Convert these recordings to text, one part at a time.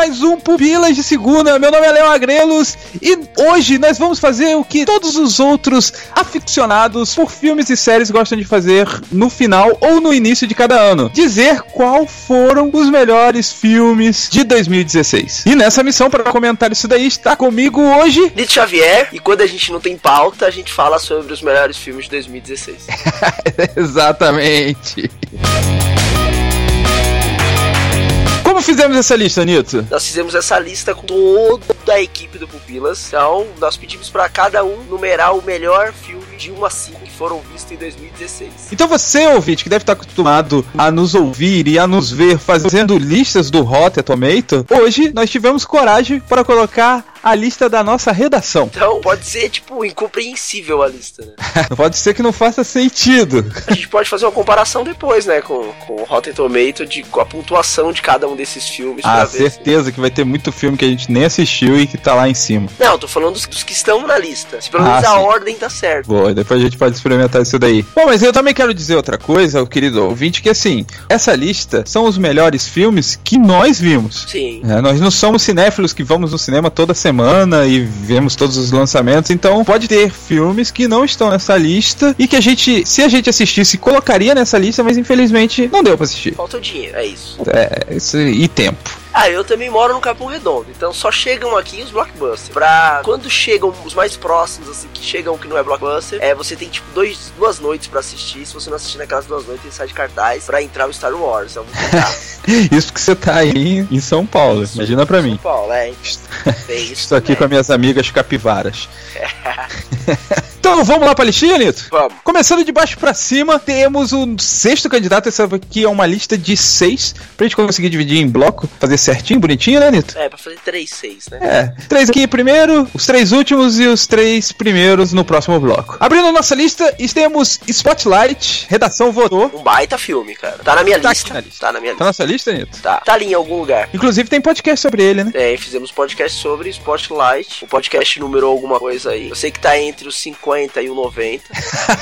Mais um Pupilas de Segunda. Meu nome é Léo Agrelos e hoje nós vamos fazer o que todos os outros aficionados por filmes e séries gostam de fazer no final ou no início de cada ano: dizer qual foram os melhores filmes de 2016. E nessa missão, para comentar isso daí, está comigo hoje. Lito Xavier, e quando a gente não tem pauta, a gente fala sobre os melhores filmes de 2016. Exatamente. Como fizemos essa lista, Nito? Nós fizemos essa lista com toda a equipe do Pupilas. Então, nós pedimos para cada um numerar o melhor filme de 1 a 5 que foram vistos em 2016. Então você, ouvinte, que deve estar acostumado a nos ouvir e a nos ver fazendo listas do Rotten Tomato, hoje nós tivemos coragem para colocar a lista da nossa redação. Então, pode ser, tipo, incompreensível a lista, né? Pode ser que não faça sentido. A gente pode fazer uma comparação depois, né, com, com o Rotten Tomato, de, com a pontuação de cada um desses filmes. Ah, pra ver certeza que vai ter muito filme que a gente nem assistiu e que tá lá em cima. Não, tô falando dos, dos que estão na lista. Se pelo Ah, menos a sim. ordem tá certa. Boa, depois a gente pode experimentar isso daí. Bom, mas eu também quero dizer outra coisa, querido ouvinte, que assim, essa lista são os melhores filmes que nós vimos. Sim. É, nós não somos cinéfilos que vamos no cinema toda semana e vemos todos os lançamentos, então pode ter filmes que não estão nessa lista e que a gente, se a gente assistisse, colocaria nessa lista, mas infelizmente não deu pra assistir. Falta o dinheiro, é isso. É, isso, e tempo. Ah, eu também moro no Capão Redondo, então só chegam aqui os blockbusters. Pra quando chegam os mais próximos, assim, que chegam que não é blockbuster, é você tem tipo dois, duas noites pra assistir. Se você não assistir naquelas duas noites, ele sai de cartaz pra entrar o Star Wars. É Isso porque você tá aí em São Paulo, imagina pra mim. São Paulo, é. É isso. Estou aqui com as minhas amigas capivaras. então vamos lá pra listinha, Nito? Vamos. Começando de baixo pra cima, temos o sexto candidato. Essa aqui é uma lista de seis, pra gente conseguir dividir em bloco, fazer certinho, bonitinho, né, Nito? É, pra fazer 3, 6, né? É, três aqui primeiro, os três últimos e os três primeiros no próximo bloco. Abrindo nossa lista, temos Spotlight, redação votou. Um baita filme, cara. Tá na minha Tá lista. na lista. Tá na minha Tá na lista. sua lista, Nito? Tá. Tá ali em algum lugar. Inclusive tem podcast sobre ele, né? É, fizemos podcast sobre Spotlight. O podcast numerou alguma coisa aí. Eu sei que tá entre os 50 e o 90.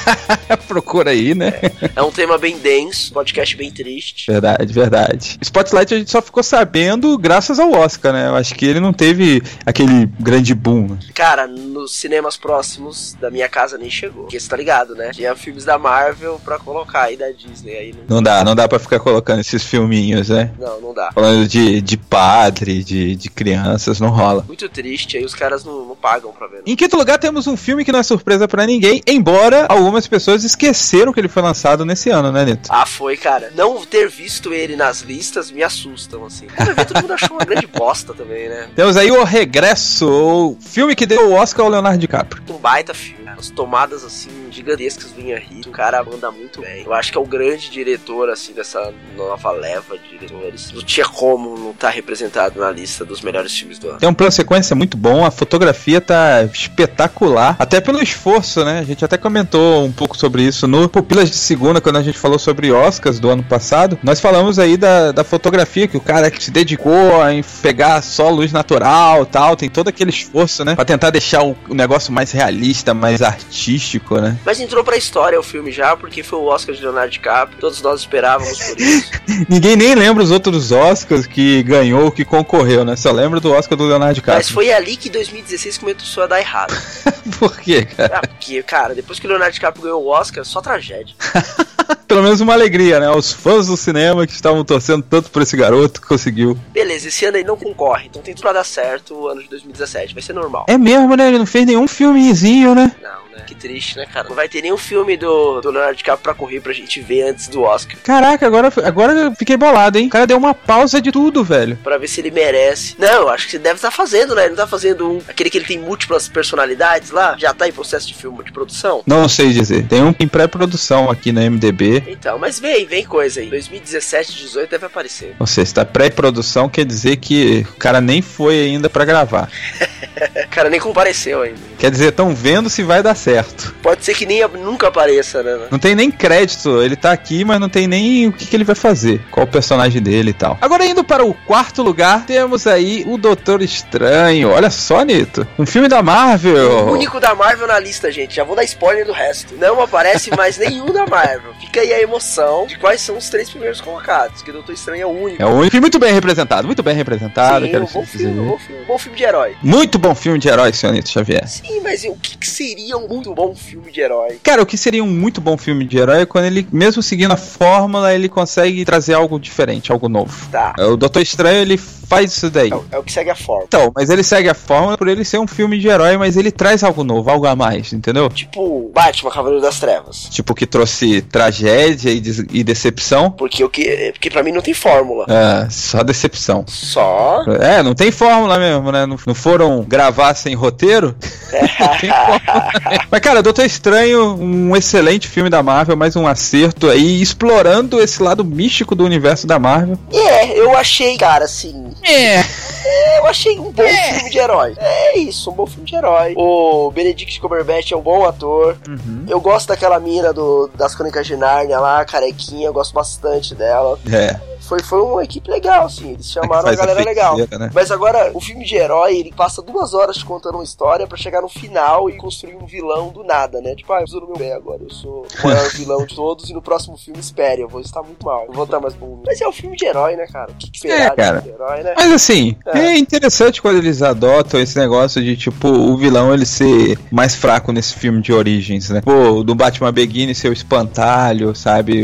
Procura aí, né? É um tema bem denso, podcast bem triste. Verdade, verdade. Spotlight a gente só ficou sabendo graças ao Oscar, né? Eu acho que ele não teve aquele grande boom. né? Cara, nos cinemas próximos da minha casa nem chegou. Porque você tá ligado, né? Tinha filmes da Marvel pra colocar aí da Disney aí. Não, Não dá, não dá pra ficar colocando esses filminhos, né? não, não dá. Falando de, de padre, de, de crianças, não rola. Muito triste, aí os caras não, não pagam pra ver. né? Em quinto lugar, temos um filme que não é surpresa pra ninguém, embora algumas pessoas esqueceram que ele foi lançado nesse ano, né, Nito? Ah, foi, cara. Não ter visto ele nas listas me assustam, assim. Vi, todo mundo achou uma grande bosta também, né? Temos aí o Regresso, o filme que deu o Oscar ao Leonardo DiCaprio. Um baita filme. As tomadas, assim, gigantescas do Lee. O cara manda muito bem. Eu acho que é o grande diretor, assim, dessa nova leva de diretores. Não tinha como não estar representado na lista dos melhores filmes do ano. Tem um plano sequência muito bom, a fotografia tá espetacular, até pelo esforço, né? A gente até comentou um pouco sobre isso no Pupilas de Segunda, quando a gente falou sobre Oscars do ano passado. Nós falamos aí da, da fotografia, que o cara que se dedicou a pegar só luz natural tal, tem todo aquele esforço, né? Pra tentar deixar o negócio mais realista, mais artístico, né? Mas entrou pra história o filme já, porque foi o Oscar de Leonardo DiCaprio. Todos nós esperávamos por isso. Ninguém nem lembra os outros Oscars que ganhou, que concorreu, né? Só lembra do Oscar do Leonardo DiCaprio. Mas foi ali que 2016 começou a dar errado. Por quê, cara? Ah, porque, cara, depois que o Leonardo DiCaprio ganhou o Oscar, só tragédia. Pelo menos uma alegria, né? Os fãs do cinema que estavam torcendo tanto por esse garoto que conseguiu. Beleza, esse ano ele não concorre, então tem tudo pra dar certo o ano de 2017, vai ser normal. É mesmo, né? Ele não fez nenhum filmezinho, né? Não, né? Que triste, né, cara? Não vai ter nenhum filme do, do Leonardo DiCaprio pra correr pra gente ver antes do Oscar. Caraca, agora, agora eu fiquei bolado, hein? O cara deu uma pausa de tudo, velho. Pra ver se ele merece. Não, eu acho que você deve estar fazendo, né? Ele não tá fazendo um. Aquele que ele tem múltiplas personalidades lá? Já tá em processo de filme de produção? Não sei dizer. Tem um em pré-produção aqui na MDB. Então, mas vem, vem coisa aí. 2017, 18 deve aparecer. Ou seja, está pré-produção quer dizer que o cara nem foi ainda pra gravar. o cara nem compareceu ainda. Quer dizer, estão vendo se vai dar certo. Pode ser que nem nunca apareça, né? Não tem nem crédito. Ele tá aqui, mas não tem nem o que, que ele vai fazer. Qual o personagem dele e tal. Agora indo para o quarto lugar, temos aí o Doutor Estranho. Olha só, Nito. Um filme da Marvel. O único da Marvel na lista, gente. Já vou dar spoiler do resto. Não aparece mais nenhum da Marvel. Fica aí a emoção de quais são os três primeiros colocados. Que o Doutor Estranho é o único. É o único e muito bem representado. Muito bem representado. Sim, um bom filme, um bom filme. Um bom filme de herói. Muito bom filme de herói, senhor Nito Xavier. Sim, mas o que, que seria um muito bom filme de herói? Cara, o que seria um muito bom filme de herói é quando ele, mesmo seguindo a fórmula, ele consegue trazer algo diferente, algo novo. Tá. O Doutor Estranho, ele faz isso daí. É, é o que segue a fórmula. Então, mas ele segue a fórmula por ele ser um filme de herói, mas ele traz algo novo, algo a mais, entendeu? Tipo Batman, Cavaleiro das Trevas. Tipo, que trouxe tragédia e, de e decepção. Porque o que. Porque pra mim não tem fórmula. É, só decepção. Só? É, não tem fórmula mesmo, né? Não, não foram gravar sem roteiro? não tem fórmula. Mas, cara, Doutor Estranho, um excelente filme da Marvel, mais um acerto aí, explorando esse lado místico do universo da Marvel. É, eu achei, cara, assim. É. é eu achei um bom é. filme de herói. É isso, um bom filme de herói. O Benedict Cumberbatch é um bom ator. Uhum. Eu gosto daquela mina do, das Crônicas de Nárnia lá, carequinha, eu gosto bastante dela. É foi, foi uma equipe legal, assim. Eles chamaram é a galera a legal. Né? Mas agora, o filme de herói, ele passa duas horas contando uma história para chegar no final e construir um vilão do nada, né? Tipo, ah, eu preciso no meu pé agora. Eu sou o maior vilão de todos e no próximo filme espere, eu vou estar muito mal. Eu vou estar mais bom. Mas é o um filme de herói, né, cara? O que, que é, cara. de herói, né? Mas assim, é. é. interessante quando eles adotam esse negócio de, tipo, o vilão ele ser mais fraco nesse filme de origens, né? Pô, do Batman Begins ser o espantalho, sabe?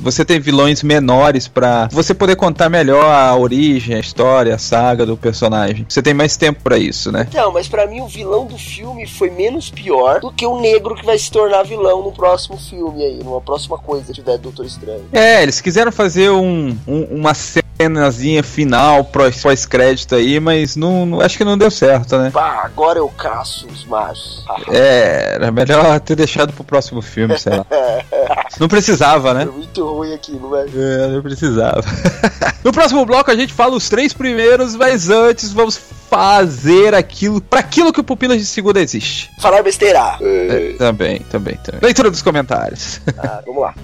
Você tem vilões menores para você poder contar melhor a origem, a história, a saga do personagem. Você tem mais tempo para isso, né? Então, mas para mim o vilão do filme foi menos pior do que o negro que vai se tornar vilão no próximo filme aí, numa próxima coisa que tiver Doutor Estranho. É, eles quiseram fazer um, um uma cenazinha final pós-crédito aí, mas não, não, acho que não deu certo, né? Pá, agora eu caço os machos. é, era melhor ter deixado pro próximo filme, sei lá. não precisava, né? Foi muito ruim aqui, não é? É, não precisava. no próximo bloco a gente fala os três primeiros, mas antes vamos fazer aquilo para aquilo que o Pupilas de Segunda existe. Falar besteira. É, também, também, também. Leitura dos comentários. Ah, vamos lá.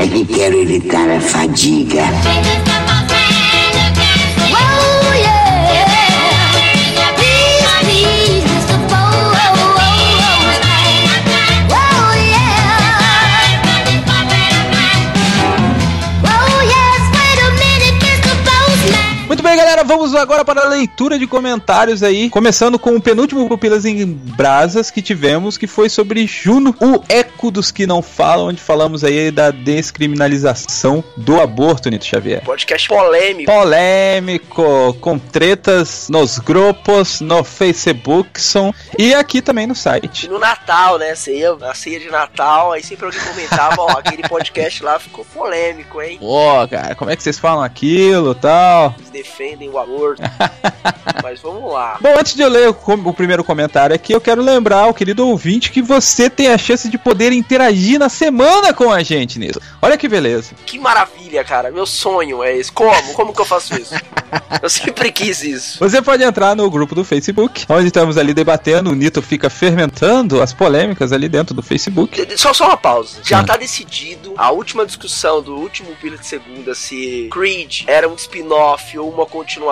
É que quero evitar a fadiga. Vamos agora para a leitura de comentários aí, começando com o penúltimo Pupilas em Brasas que tivemos, que foi sobre Juno, o eco dos que não falam, onde falamos aí da descriminalização do aborto, Nito Xavier. Podcast polêmico. Polêmico, com tretas nos grupos, no Facebook, são, e aqui também no site. No Natal, né, ceia, a ceia de Natal, aí sempre alguém comentava, ó, aquele podcast lá ficou polêmico, hein? Pô, cara, como é que vocês falam aquilo, tal? Eles defendem o aborto. Mas vamos lá. Bom, antes de eu ler o, o, primeiro comentário aqui, eu quero lembrar ao querido ouvinte que você tem a chance de poder interagir na semana com a gente nisso. Olha que beleza. Que maravilha, cara. Meu sonho é esse. Como? Como que eu faço isso? eu sempre quis isso. Você pode entrar no grupo do Facebook, onde estamos ali debatendo. O Nito fica fermentando as polêmicas ali dentro do Facebook. Só, só uma pausa. Já hum. tá decidido a última discussão do último Pila de Segunda se Creed era um spin-off ou uma continuação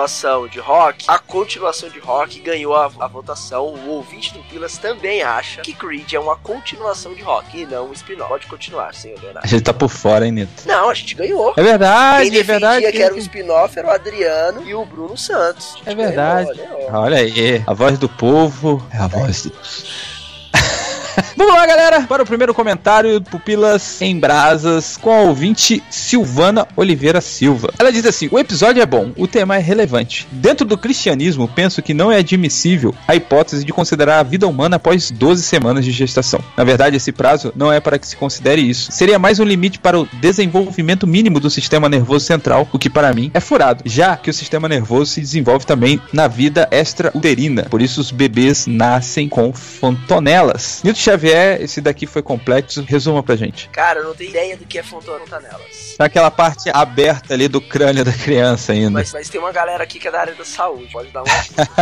de Rock, a continuação de Rock ganhou a, a votação. O ouvinte do Pilas também acha que Creed é uma continuação de Rock e não um spin-off. Pode continuar, senhor Leonardo. A gente tá por fora, hein, Nito? Não, a gente ganhou. É verdade, Quem é verdade. que era um spin-off era o Adriano e o Bruno Santos. É verdade. Ganhou, Olha aí, a voz do povo é a voz de Vamos lá, galera, para o primeiro comentário, Pupilas em Brasas, com a ouvinte Silvana Oliveira Silva. Ela diz assim: O episódio é bom, o tema é relevante. Dentro do cristianismo, penso que não é admissível a hipótese de considerar a vida humana após 12 semanas de gestação. Na verdade, esse prazo não é para que se considere isso. Seria mais um limite para o desenvolvimento mínimo do sistema nervoso central, o que para mim é furado, já que o sistema nervoso se desenvolve também na vida extrauterina. Por isso os bebês nascem com fontonelas. Newton Xavier, esse daqui foi complexo. Resuma pra gente. Cara, eu não tenho ideia do que é fontonelas. Aquela parte aberta ali do crânio da criança ainda. Mas, mas tem uma galera aqui que é da área da saúde, pode dar uma.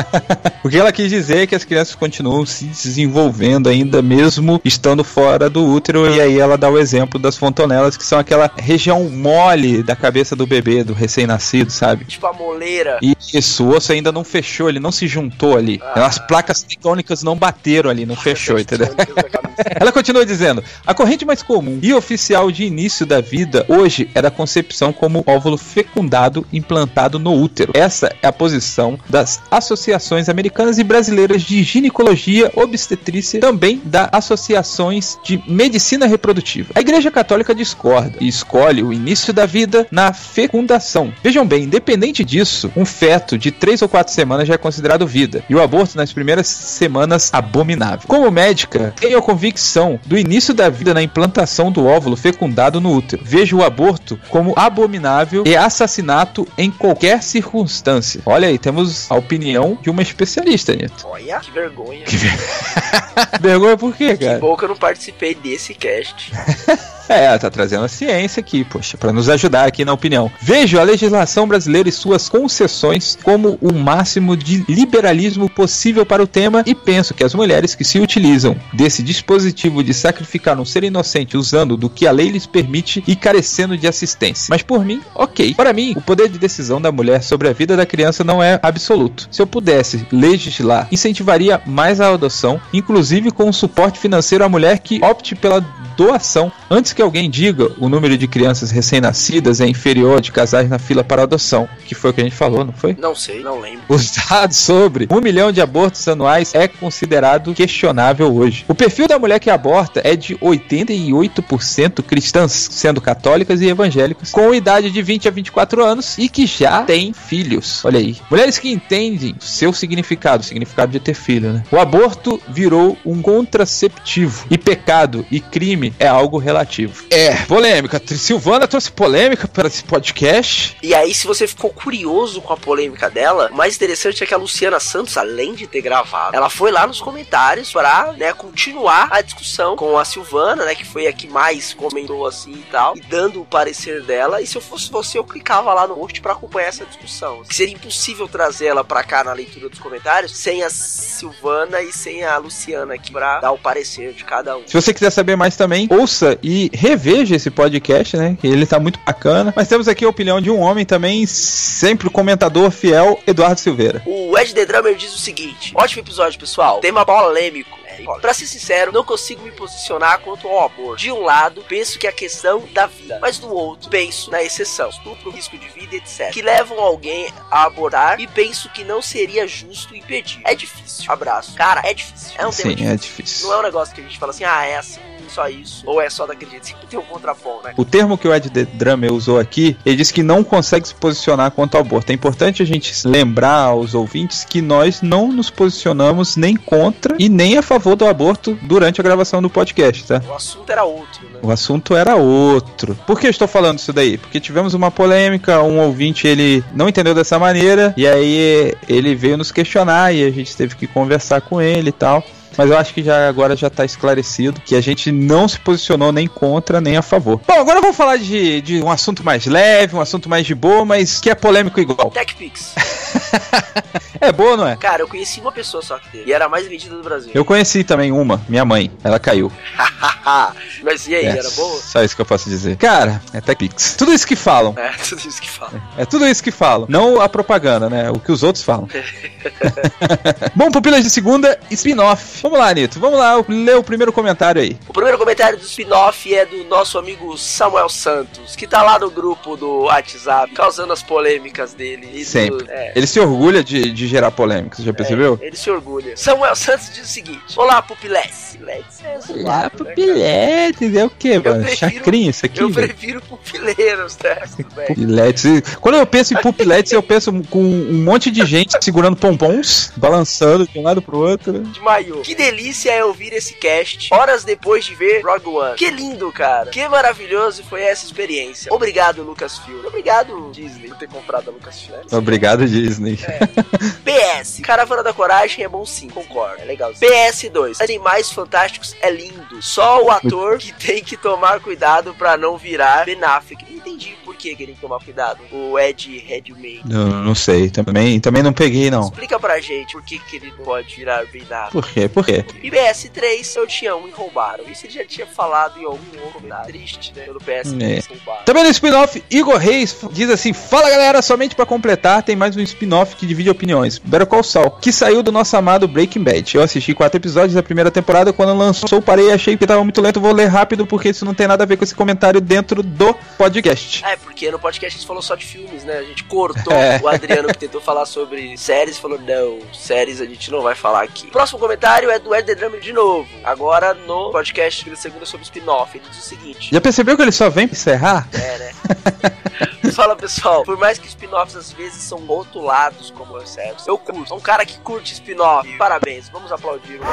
o que ela quis dizer é que as crianças continuam se desenvolvendo ainda mesmo estando fora do útero e aí ela dá o exemplo das fontonelas que são aquela região mole da cabeça do bebê, do recém-nascido, sabe? Tipo a moleira. Isso, o osso ainda não fechou, ele não se juntou ali. Ah. As placas tectônicas não bateram ali, não fechou, entendeu? Ela continua dizendo: a corrente mais comum e oficial de início da vida hoje é da concepção como óvulo fecundado implantado no útero. Essa é a posição das associações americanas e brasileiras de ginecologia, obstetrícia, também da associações de medicina reprodutiva. A Igreja Católica discorda e escolhe o início da vida na fecundação. Vejam bem, independente disso, um feto de 3 ou 4 semanas já é considerado vida e o aborto nas primeiras semanas abominável. Como médica, tenho convicção do início da vida na implantação do óvulo fecundado no útero. Vejo o aborto como abominável e assassinato em qualquer circunstância. Olha aí, temos a opinião de uma especialista, Nito. Olha, que vergonha. Vergonha por quê, cara? Que bom que eu não participei desse cast. É, tá trazendo a ciência aqui, poxa, para nos ajudar aqui na opinião. Vejo a legislação brasileira e suas concessões como o máximo de liberalismo possível para o tema e penso que as mulheres que se utilizam desse dispositivo de sacrificar um ser inocente usando do que a lei lhes permite e carecendo de assistência. Mas por mim, ok. Para mim, o poder de decisão da mulher sobre a vida da criança não é absoluto. Se eu pudesse legislar, incentivaria mais a adoção, inclusive com um suporte financeiro à mulher que opte pela doação antes que alguém diga o número de crianças recém-nascidas é inferior de casais na fila para adoção, que foi o que a gente falou, não foi? Não sei, não lembro. Os dados sobre um milhão de abortos anuais é considerado questionável hoje. O perfil da mulher que aborta é de 88% cristãs, sendo católicas e evangélicas, com idade de 20 a 24 anos e que já têm filhos. Olha aí. Mulheres que entendem seu significado, o significado de ter filho, né? O aborto virou um contraceptivo e pecado e crime é algo relativo. É, polêmica. Silvana trouxe polêmica para esse podcast. E aí, se você ficou curioso com a polêmica dela, o mais interessante é que a Luciana Santos, além de ter gravado, ela foi lá nos comentários para né, continuar a discussão com a Silvana, né, que foi a que mais comentou assim e tal, e dando o parecer dela. E se eu fosse você, eu clicava lá no post para acompanhar essa discussão. Que seria impossível trazer ela para cá na leitura dos comentários sem a Silvana e sem a Luciana aqui para dar o parecer de cada um. Se você quiser saber mais também, ouça e reveja esse podcast, né? Que ele tá muito bacana. Mas temos aqui a opinião de um homem também, sempre comentador fiel, Eduardo Silveira. O Ed The Drummer diz o seguinte: ótimo episódio, pessoal. Tema polêmico. Pra ser sincero, não consigo me posicionar quanto ao aborto. De um lado, penso que é a questão da vida, mas do outro, penso na exceção, estupro, risco de vida, etc. Que levam alguém a abortar e penso que não seria justo impedir. É difícil. Abraço. Cara, é difícil. É um Sim, tema difícil. é difícil. Não é um negócio que a gente fala assim, ah, é assim, só isso, ou é só daquele jeito. Sempre tem um contraponto, né? O termo que o Ed The Drummer usou aqui, ele disse que não consegue se posicionar quanto ao aborto. É importante a gente lembrar aos ouvintes que nós não nos posicionamos nem contra e nem a favor do aborto durante a gravação do podcast, tá? O assunto era outro, né? O assunto era outro. Por que eu estou falando isso daí? Porque tivemos uma polêmica, um ouvinte ele não entendeu dessa maneira e aí ele veio nos questionar e a gente teve que conversar com ele e tal. Mas eu acho que já agora já tá esclarecido que a gente não se posicionou nem contra nem a favor. Bom, agora vamos falar de, de um assunto mais leve, um assunto mais de boa, mas que é polêmico igual. TechPix. é boa, não é? Cara, eu conheci uma pessoa só que teve. E era a mais vendida do Brasil. Eu conheci também uma, minha mãe. Ela caiu. Mas e aí, É, era boa? Só isso que eu posso dizer. Cara, é TechPix. Tudo isso que falam. É, tudo isso que fala. É tudo isso que falam. Não a propaganda, né? O que os outros falam. Bom, Pupilas de Segunda, spin-off. Vamos lá, Nito. Vamos lá, ler o primeiro comentário aí. O primeiro comentário do spin-off é do nosso amigo Samuel Santos, que tá lá no grupo do WhatsApp, causando as polêmicas dele. e do- Sempre. é. Ele se orgulha de, de de gerar polêmica, você já percebeu? É, ele se orgulha. Samuel Santos diz o seguinte: Olá, Pupiletes. Pupiletes é zoado, né, pupiletes, é o quê, mano? prefiro- Chacrinha isso aqui, Eu velho? prefiro pupileiros, tá? Pupiletes. Quando eu penso em pupiletes, eu penso com um monte de gente segurando pompons, balançando de um lado pro outro. de maiô. Que delícia é ouvir esse cast horas depois de ver Rogue One. Que lindo, cara. Que maravilhoso foi essa experiência. Obrigado, Lucasfilm. Obrigado, Disney, por ter comprado a Lucasfilm. Obrigado, Disney. PS. Caravana da Coragem é bom sim, concordo. É legal. PS2. Animais Fantásticos é lindo. Só o ator que tem que tomar cuidado pra não virar Ben Affleck. Não entendi que que ele tem que tomar cuidado. O Ed Redmayne. Não, não sei, também, também não peguei, não. Explica pra gente por que, que ele não pode virar Affleck. Por quê? Por quê? E PS3 eu tinha um e roubaram. Isso ele já tinha falado em algum outro comentário. Triste, né? Pelo PS3 roubaram. Também no spin-off, Igor Reis diz assim: Fala galera, somente pra completar, tem mais um spin-off que divide opiniões. Better Call Saul, que saiu do nosso amado Breaking Bad. Eu assisti quatro episódios da primeira temporada, quando lançou, parei e achei que tava muito lento. Vou ler rápido porque isso não tem nada a ver com esse comentário dentro do podcast. É, porque no podcast a gente falou só de filmes, né? A gente cortou É. o Adriano que tentou falar sobre séries e falou: não, séries a gente não vai falar aqui. Próximo comentário é do Ed Drummer de novo. Agora no podcast da segunda sobre spin-off. Ele diz o seguinte: Já percebeu que ele só vem pra encerrar? É, né? Fala pessoal, por mais que spin-offs às vezes são rotulados como concepts, eu curto. Sou um cara que curte spin-off. Parabéns, vamos aplaudir.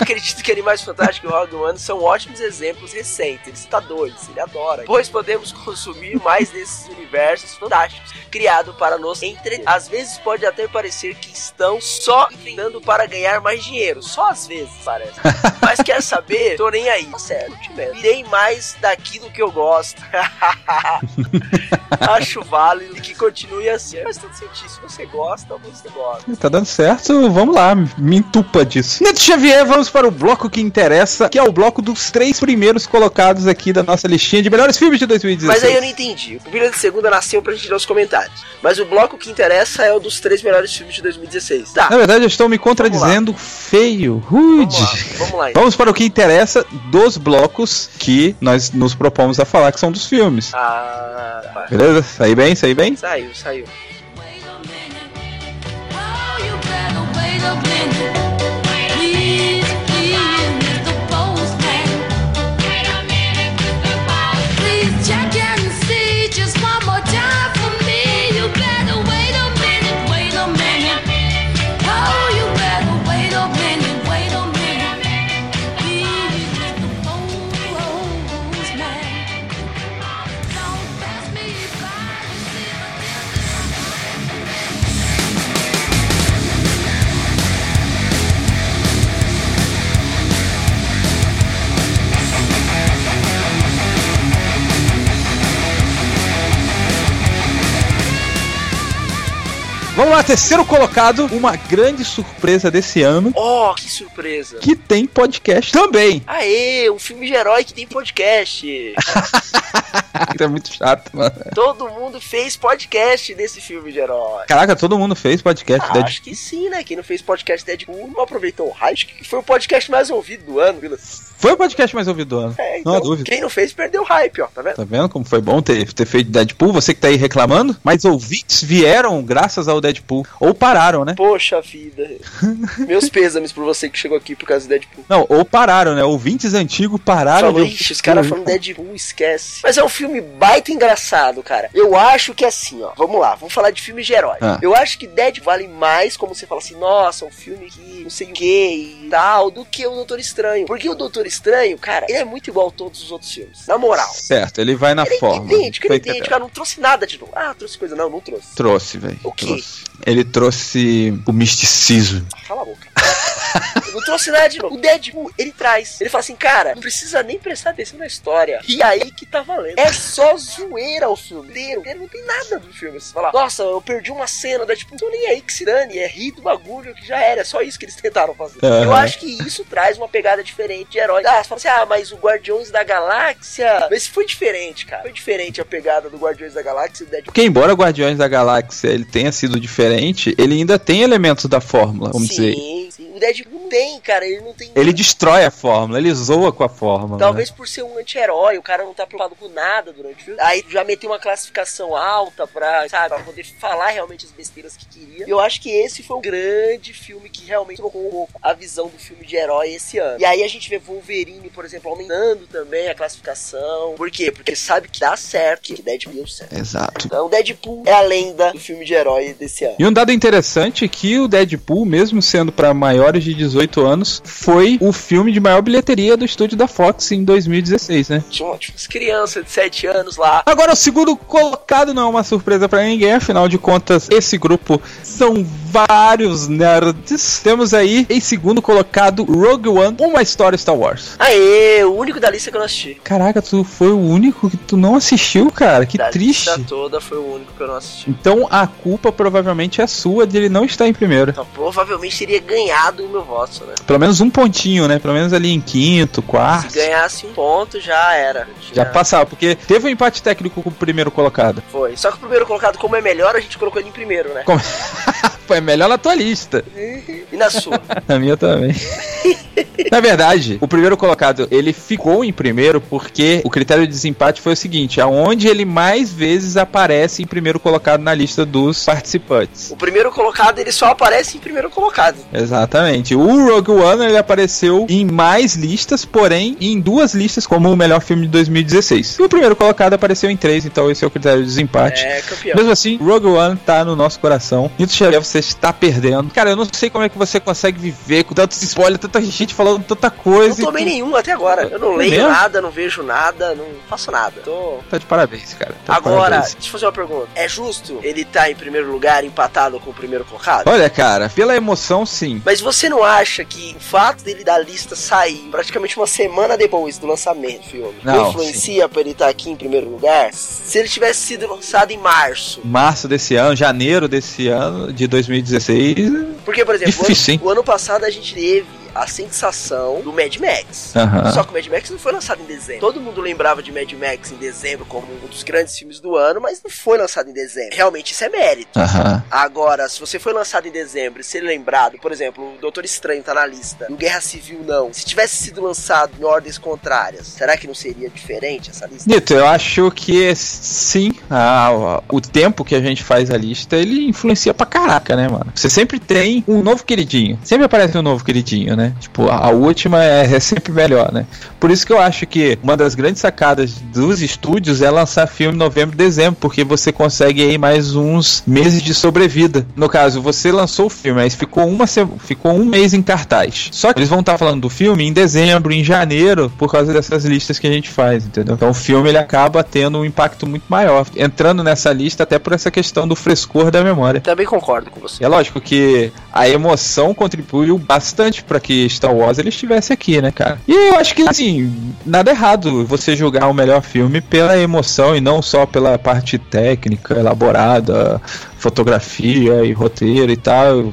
Acredito que Animais Fantásticos e Rogue One são ótimos exemplos recentes. Ele está dois, ele adora. Pois podemos consumir mais desses universos fantásticos criados para nos entre. Às vezes pode até parecer que estão só inventando para ganhar mais dinheiro. Só às vezes parece. Mas quer saber? Tô nem aí. Tá certo, mesmo. Virei mais daquilo que eu gosto. Acho válido e que continue assim. Mas tudo sentido. Se você gosta, você gosta. Tá dando certo, vamos lá, me entupa disso. Neto Xavier, vamos para o bloco que interessa, que é o bloco dos três primeiros colocados aqui da nossa listinha de melhores filmes de 2016. Mas aí eu não entendi. O Vila de Segunda nasceu pra gente ler os comentários. Mas o bloco que interessa é o dos três melhores filmes de 2016. Tá, Na verdade, eu estou me contradizendo feio, rude. vamos lá. Vamos lá então. Vamos para o que interessa dos blocos que nós nos propomos a falar, que são dos filmes. Ah, tá. Beleza? Saí bem? Saí bem? Saiu, saiu. Wait a minute. Terceiro colocado, uma grande surpresa desse ano, Oh, que surpresa. que tem podcast também. Aê, um filme de herói que tem podcast. É muito chato, mano. Todo mundo fez podcast desse filme de herói. Caraca, todo mundo fez podcast. Ah, Deadpool. acho que sim, né? Quem não fez podcast Deadpool não aproveitou o hype. Que foi o podcast mais ouvido do ano, Vila. Foi o podcast mais ouvido do ano. É, Não há então, dúvida. quem não fez perdeu o hype, ó, tá vendo? Tá vendo como foi bom ter, ter feito Deadpool? Você que tá aí reclamando, mas ouvintes vieram graças ao Deadpool. Ou pararam, né? Poxa vida. Meus pêsames por você que chegou aqui por causa do Deadpool. Não, ou pararam, né? Ouvintes antigos pararam. Falou, ixi, os caras falando Deadpool, esquece. Mas é um filme baita engraçado, cara. Eu acho que assim, ó. Vamos lá, vamos falar de filmes de herói. Ah. Eu acho que Deadpool vale mais como você fala assim, nossa, um filme que não sei o que e tal, do que o Doutor Estranho. Porque o Doutor Estranho, cara, ele é muito igual a todos os outros filmes. Na moral. Certo, ele vai na Ele é forma. idêntico, ele é idêntico. Cara, não trouxe nada de novo. Ah, trouxe coisa. Não, não trouxe. Trouxe, velho. O quê? Trouxe. Ele trouxe o misticismo. Cala a boca. Não trouxe nada de novo. O Deadpool, ele traz. Ele fala assim, cara, não precisa nem prestar atenção na história. E aí que tá valendo. É só zoeira o filme inteiro. Ele não tem nada do filme. Você fala, nossa, eu perdi uma cena. Da tipo, não nem aí que se dane. É rir do bagulho que já era. É só isso que eles tentaram fazer. Aham. Eu acho que isso traz uma pegada diferente de herói. Ah, você fala assim, ah, mas o Guardiões da Galáxia. Mas foi diferente, cara. Foi diferente a pegada do Guardiões da Galáxia e do Deadpool. Porque embora Guardiões da Galáxia ele tenha sido diferente, ele ainda tem elementos da fórmula. Sim, Sim, O Deadpool não tem, cara. Ele não tem. Ele destrói a fórmula, ele zoa com a fórmula. Talvez por ser um anti-herói, o cara não tá preocupado com nada durante o filme. Aí já meteu uma classificação alta pra, sabe, pra poder falar realmente as besteiras que queria. E eu acho que esse foi um grande filme que realmente trocou um pouco a visão do filme de herói esse ano. E aí a gente vê Wolverine, por exemplo, aumentando também a classificação. Por quê? Porque sabe que dá certo, que Deadpool deu certo. né? Exato. Então Deadpool é a lenda do filme de herói desse ano. E um dado interessante é que o Deadpool, mesmo sendo para maiores de 18 anos, foi o filme de maior bilheteria do estúdio da Fox em 2016, né? Tinha umas crianças de 7 anos lá. Agora, o segundo colocado não é uma surpresa pra ninguém, afinal de contas, esse grupo são vários nerds. Temos aí, em segundo colocado, Rogue One, uma história Star Wars. Aê, o único da lista que eu não assisti. Caraca, tu foi o único que tu não assistiu, cara. Que da triste. lista toda foi o único que eu não assisti. Então a culpa provavelmente é sua de ele não estar em primeiro. Então provavelmente teria ganhado o meu voto, né? Pelo menos um pontinho, né? Pelo menos ali em quinto, quarto. Se ganhasse um ponto, já era. Já Tinha- passava, porque teve um empate técnico com o primeiro colocado. Foi. Só que o primeiro colocado, como é melhor, a gente colocou ele em primeiro, né? Como- Foi melhor na tua lista. E na sua? Na minha também. Na verdade, o primeiro colocado, ele ficou em primeiro porque o critério de desempate foi o seguinte, aonde ele mais vezes aparece em primeiro colocado na lista dos participantes. o primeiro colocado, ele só aparece em primeiro colocado. Exatamente. O Rogue One, ele apareceu em mais listas, porém em duas listas como o melhor filme de 2016. E o primeiro colocado apareceu em três, então esse é o critério de desempate. É, campeão. Mesmo assim, Rogue One tá no nosso coração. Nito Xavier, você está perdendo. Cara, eu não sei como é que você consegue viver com tantos spoilers, tanta gente falando tanta coisa. Não tomei tu nenhum até agora. Eu não É leio mesmo? nada, não vejo nada, não faço nada. Tô... Tá de parabéns, cara. Tá Agora, parabéns. deixa eu fazer uma pergunta. É justo ele tá em primeiro lugar empatado com o primeiro colocado? Olha, cara, pela emoção, sim. Mas você não acha que o fato dele da lista sair praticamente uma semana depois do lançamento do filme Não, influencia pra ele estar aqui em primeiro lugar? Se ele tivesse sido lançado em março. Março desse ano, janeiro desse ano, de 2016. Porque, por exemplo, o, ano, o ano passado a gente teve a sensação do Mad Max. Aham. Só que o Mad Max não foi lançado em dezembro. Todo mundo lembrava de Mad Max em dezembro como um dos grandes filmes do ano, mas não foi lançado em dezembro. Realmente isso é mérito. Aham. Agora, se você foi lançado em dezembro e ser lembrado, por exemplo, o Doutor Estranho tá na lista, o Guerra Civil não. Se tivesse sido lançado em ordens contrárias, será que não seria diferente essa lista? Nito, eu acho que sim, a- o tempo que a gente faz a lista, ele influencia pra caraca, né, mano? Você sempre tem um novo queridinho. Sempre aparece um novo queridinho, né? Tipo, a, a última é, é sempre melhor, né? Por isso que eu acho que uma das grandes sacadas dos estúdios é lançar filme em novembro e dezembro, porque você consegue aí mais uns meses de sobrevida. No caso, você lançou o filme, mas ficou, uma se- ficou um mês em cartaz. Só que eles vão estar falando do filme em dezembro, em janeiro, por causa dessas listas que a gente faz, entendeu? Então o filme ele acaba tendo um impacto muito maior, entrando nessa lista até por essa questão do frescor da memória. Também concordo com você. É lógico que a emoção contribuiu bastante para que Star Wars ele estivesse aqui, né, cara? E eu acho que, assim, nada errado você julgar o melhor filme pela emoção e não só pela parte técnica, elaborada, fotografia e roteiro e tal.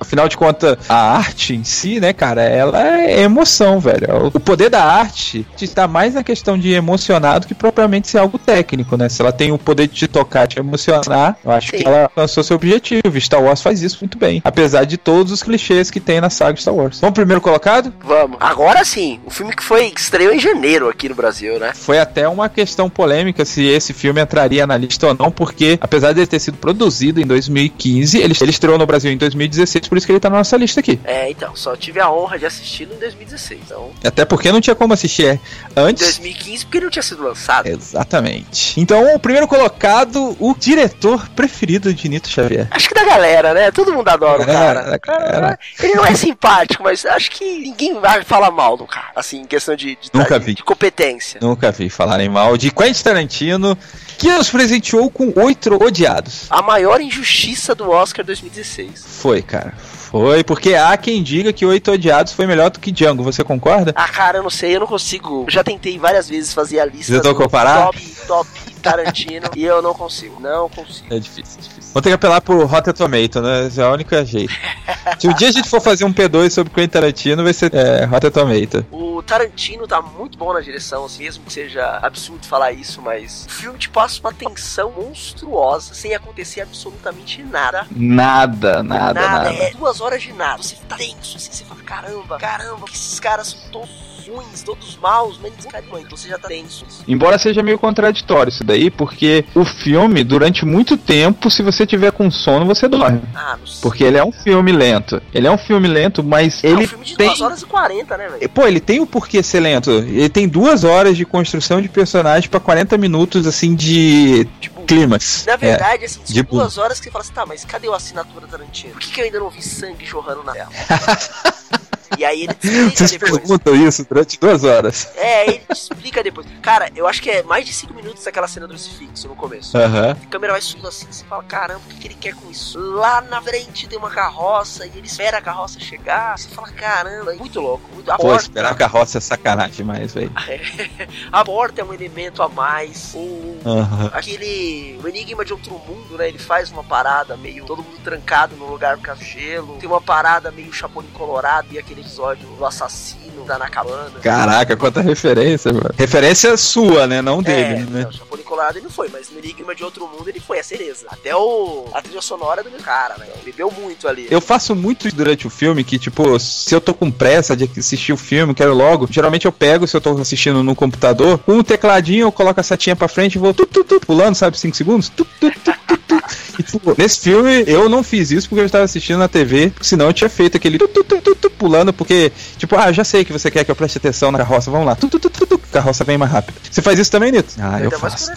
Afinal de contas, a arte em si, né, cara, ela é emoção, velho. O poder da arte está mais na questão de emocionar do que propriamente ser algo técnico, né? Se ela tem o poder de te tocar, te emocionar, eu acho Sim. que ela alcançou seu objetivo. Star Wars faz isso muito bem. Apesar de todos os clichês que tem na saga Star Wars. Vamos primeiro colocado? Vamos. Agora sim, o filme que foi estreou em janeiro aqui no Brasil, né? Foi até uma questão polêmica se esse filme entraria na lista ou não, porque apesar de ele ter sido produzido em 2015, ele, ele estreou no Brasil em 2016, por isso que ele tá na nossa lista aqui. É, então, só tive a honra de assisti-lo em 2016. Então, Até porque não tinha como assistir é, antes. 2015, porque não tinha sido lançado. Exatamente. Então, o primeiro colocado, o diretor preferido de Nito Xavier. Acho que da galera, né? Todo mundo adora o cara. galera. Ele não é simpático, mas acho que ninguém vai falar mal do cara. Assim, em questão de, de, Nunca de- vi. de competência. Nunca vi falarem mal de Quentin Tarantino, que nos presenteou com oito odiados. A maior injustiça do Oscar 2016. Foi, cara. Foi, porque há quem diga que Oito Odiados foi melhor do que Django, você concorda? Ah, cara, eu não sei, eu não consigo. Eu já tentei várias vezes fazer a lista Tentou comparar? top, top Tarantino e eu não consigo. Não consigo. É difícil, é difícil. Vou ter que apelar pro Rotten Tomato, né? É o único jeito. Se um dia a gente for fazer um P2 sobre Quentin Tarantino, vai ser é, Rotten Tomato. O O Tarantino tá muito bom na direção, assim, mesmo que seja absurdo falar isso, mas o filme te passa uma tensão monstruosa, sem acontecer absolutamente nada. Nada, nada, nada. É duas horas de nada. Você tá tenso, assim, você fala, caramba, caramba, que esses caras são todos ruins, todos maus, menos carinho. Então você já tá tenso. Embora seja meio contraditório isso daí, porque o filme, durante muito tempo, se você tiver com sono, você dorme. Ah, não sei. Porque ele é um filme lento. Ele é um filme lento, mas é ele um filme de tem. 2 horas e 40, né, velho? Pô, ele tem o porquê ser lento. Ele tem duas horas de construção de personagem pra 40 minutos, assim, de Tipo, clímax. Na verdade, assim, são de duas horas que você fala assim, tá, mas cadê a assinatura Tarantino? Por que, que eu ainda não vi sangue jorrando na tela? e aí ele É. explica Vocês depois. perguntam isso durante duas horas. É, ele te explica depois. Cara, eu acho que é mais de 5 minutos daquela cena do crucifixo no começo. Aham. A câmera vai subindo assim, você fala, caramba, o que, que ele quer com isso? Lá na frente tem uma carroça e ele espera a carroça chegar. Você fala, caramba, muito louco. Muito... A, Pô, porta, esperar a carroça é sacanagem demais, velho. a porta é um elemento a mais. O, Aham. Aquele. O Enigma de Outro Mundo, né? Ele faz uma parada meio. Todo mundo trancado no lugar com gelo. Tem uma parada meio Chapolin Colorado e aquele episódio do assassino da na cabana. Caraca, quanta referência, mano. Referência sua, né? Não dele, é, né? não, Chapolin Colorado ele não foi, mas no Enigma de Outro Mundo ele foi a cereza. Até o. A trilha sonora do meu cara, né? Ele bebeu muito ali. Eu faço muito durante o filme, que, tipo, se eu tô com pressa de assistir o filme, quero logo, geralmente eu pego, se eu tô assistindo no computador, com um tecladinho, eu coloco a setinha pra frente e vou tu, tu, tu, pulando, sabe, 5 segundos? Tu, tu, tu. E, tipo, nesse filme, eu não fiz isso porque eu estava assistindo na TV, senão eu tinha feito aquele tu, tu, tu, tu, tu, pulando, porque, tipo, ah, já sei que você quer que eu preste atenção na carroça, vamos lá, tu, tu, tu, tu, tu, carroça vem mais rápido. Você faz isso também, Nito? Ah, eu mais faço.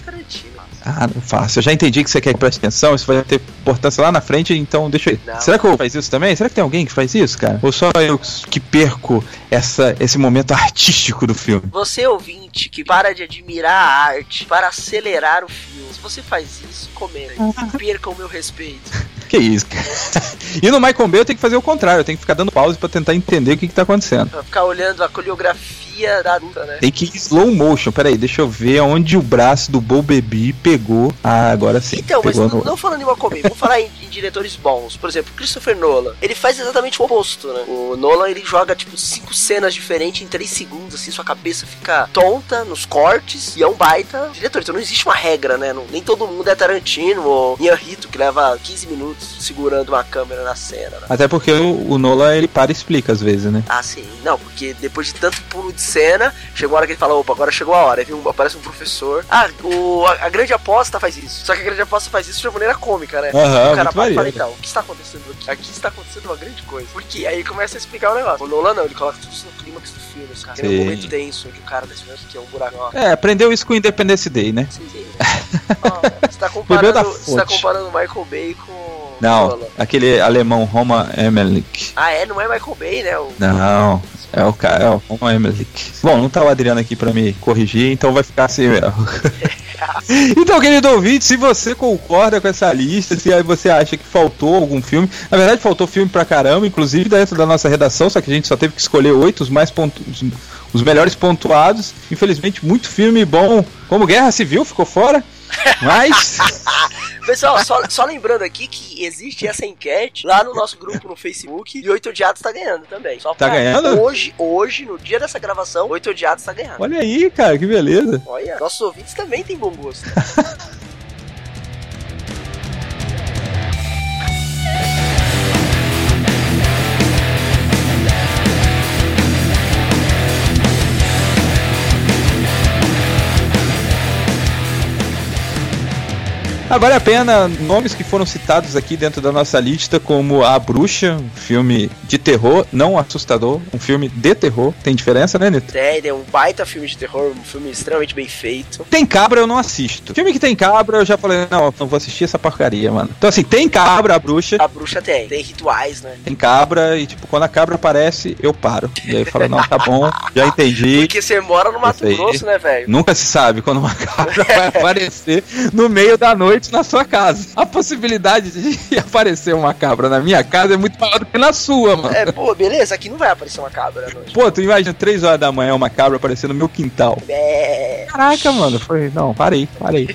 Ah, não faço. Eu já entendi que você quer que preste atenção, isso vai ter importância lá na frente, então deixa aí. Não. Será que eu faz isso também? Será que tem alguém que faz isso, cara? Ou só eu que perco essa, esse momento artístico do filme? Você ouvinte que para de admirar a arte para acelerar o filme. Se você faz isso, comenta. Perca o meu respeito. Que isso, cara. E no Michael Bay eu tenho que fazer o contrário, eu tenho que ficar dando pause pra tentar entender o que, que tá acontecendo. Pra ficar olhando a coreografia da luta, né? Tem que ir slow motion. Peraí, deixa eu ver onde o braço do Bo Baby pegou. Ah, agora sim. Então, mas no... não falando em Michael Bay, vamos falar em diretores bons. Por exemplo, Christopher Nolan. Ele faz exatamente o oposto, né? O Nolan, ele joga, tipo, cinco cenas diferentes em três segundos, assim, sua cabeça fica tonta nos cortes, e é um baita diretor. Então não existe uma regra, né? Não- nem todo mundo é Tarantino ou Rito que leva 15 minutos segurando uma câmera na cena, né? Até porque o, o Nola ele para e explica às vezes, né? Ah, sim. Não, porque depois de tanto pulo de cena, chegou a hora que ele fala, opa, agora chegou a hora. Aí viu, aparece um professor. Ah, o, a, a grande aposta faz isso. Só que a grande aposta faz isso de uma maneira cômica, né? Aham, o cara maneiro. então, o que está acontecendo aqui? Aqui está acontecendo uma grande coisa. Por quê? Aí começa a explicar o negócio. O Nolan não, ele coloca tudo isso no clímax do filme, os caras. Tem um momento tenso onde o cara tá que é um buraco. Ó, É, aprendeu isso com o Independence Day, né? sim, sim. Ó, você tá da comparando, você tá comparando o Michael Bay com Não, aquele alemão Roma Emmerich. Ah, é? Não é Michael Bay, né? O... Não, é o cara, é o Roma Emmerich. Bom, não tá o Adriano aqui pra me corrigir, então vai ficar assim mesmo. então, querido ouvinte, se você concorda com essa lista, se aí você acha que faltou algum filme, na verdade faltou filme pra caramba, inclusive dentro da nossa redação, só que a gente só teve que escolher oito, os mais pontu... os- os melhores pontuados. Infelizmente, muito filme bom, como Guerra Civil ficou fora, mas Pessoal, só, só lembrando aqui que existe essa enquete lá no nosso grupo no Facebook e Oito Odiados tá ganhando também. Só Tá ganhando? Hoje, hoje, no dia dessa gravação, Oito Odiados tá ganhando. olha aí, cara, que beleza. Olha, nossos ouvintes também têm bom gosto. Ah, vale a pena nomes que foram citados aqui dentro da nossa lista, como A Bruxa, um filme de terror, não assustador, um filme de terror. Tem diferença, né, Nito? É, ele é um baita filme de terror, um filme extremamente bem feito. Tem cabra, eu não assisto. Filme que tem cabra, eu já falei, não, não vou assistir essa porcaria, mano. Então, assim, tem cabra, a bruxa, A bruxa tem, tem rituais, né? tem cabra, e, tipo, quando a cabra aparece, eu paro. E aí eu falo, não, tá bom, já entendi. Porque você mora no Mato. Grosso, né, velho? Nunca se sabe quando uma cabra vai aparecer no meio da noite na sua casa. A possibilidade de aparecer uma cabra na minha casa é muito maior do que na sua, mano. É, pô, beleza, aqui não vai aparecer uma cabra à noite. Pô, tu imagina 3 horas da manhã uma cabra aparecendo no meu quintal. É. Caraca, mano, foi. Não, parei, parei.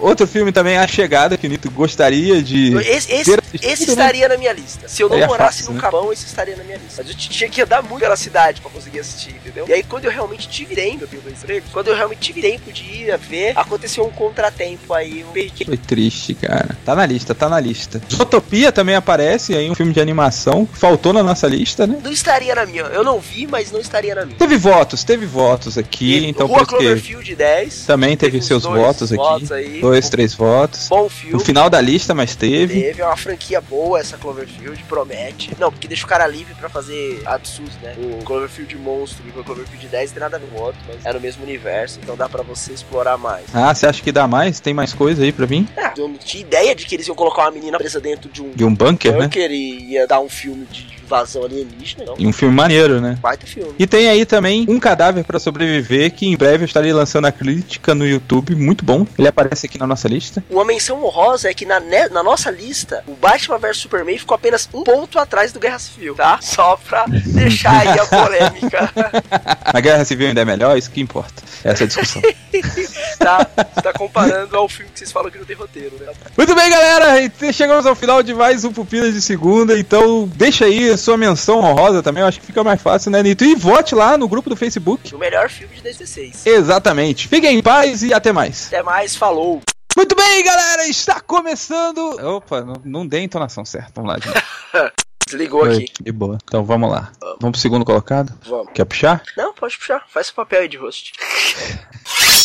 Outro filme também, A Chegada, que o Nito gostaria de. Esse, esse, esse né? estaria na minha lista. Se eu não É morasse fácil, no né? Capão, esse estaria na minha lista. Mas eu tinha que andar muito pela cidade pra conseguir assistir, entendeu? E aí, quando eu realmente tive tempo, eu tenho dois empregos, quando eu realmente tive tempo de ir ver, aconteceu um contratempo aí, eu perdi. Triste, cara. Tá na lista, tá na lista. Zootopia também aparece aí, um filme de animação. Faltou na nossa lista, né? Não estaria na minha. Eu não vi, mas não estaria na minha. Teve votos, teve votos aqui, E então Rua por Cloverfield 10. também teve uns seus votos aqui. votos aí. Dois, três votos. Bom No filme. final da lista, mas teve. Teve é uma franquia boa essa Cloverfield, promete. Não, porque deixa o cara livre pra fazer absurdos, né? O Cloverfield Monstro e o Cloverfield 10 tem nada a ver com o outro, mas é no mesmo universo, então dá pra você explorar mais. Ah, você acha que dá mais? Tem mais coisa aí pra vir? Eu não tinha ideia de que eles iam colocar uma menina presa dentro de um De um bunker, né? bunker e ia dar um filme de invasão alienígena, não. E um filme maneiro, né? Baita filme. E tem aí também Um Cadáver pra Sobreviver, que em breve eu estarei lançando a crítica no YouTube, muito bom. Ele aparece aqui na nossa lista. Uma menção honrosa é que na, ne- na nossa lista, o Batman vs Superman ficou apenas um ponto atrás do Guerra Civil, tá? Só pra deixar aí a polêmica, A Guerra Civil ainda é melhor, isso que importa. Essa é a discussão. tá? Você tá comparando ao filme que vocês falam que não tem roteiro, né? Muito bem, galera. E Chegamos ao final de mais um Pupilas de Segunda. Então, deixa aí a sua menção honrosa também. Eu acho que fica mais fácil, né, Nito? E vote lá no grupo do Facebook. O melhor filme de 2016. Exatamente. Fiquem em paz e até mais. Até mais, falou! Muito bem, galera. Está começando. Opa, não, não dei a entonação certa. Vamos lá, gente. Desligou aqui. De boa. Então, vamos lá. Vamos pro segundo colocado? Vamos. Quer puxar? Não, pode puxar. Faz o papel aí de host.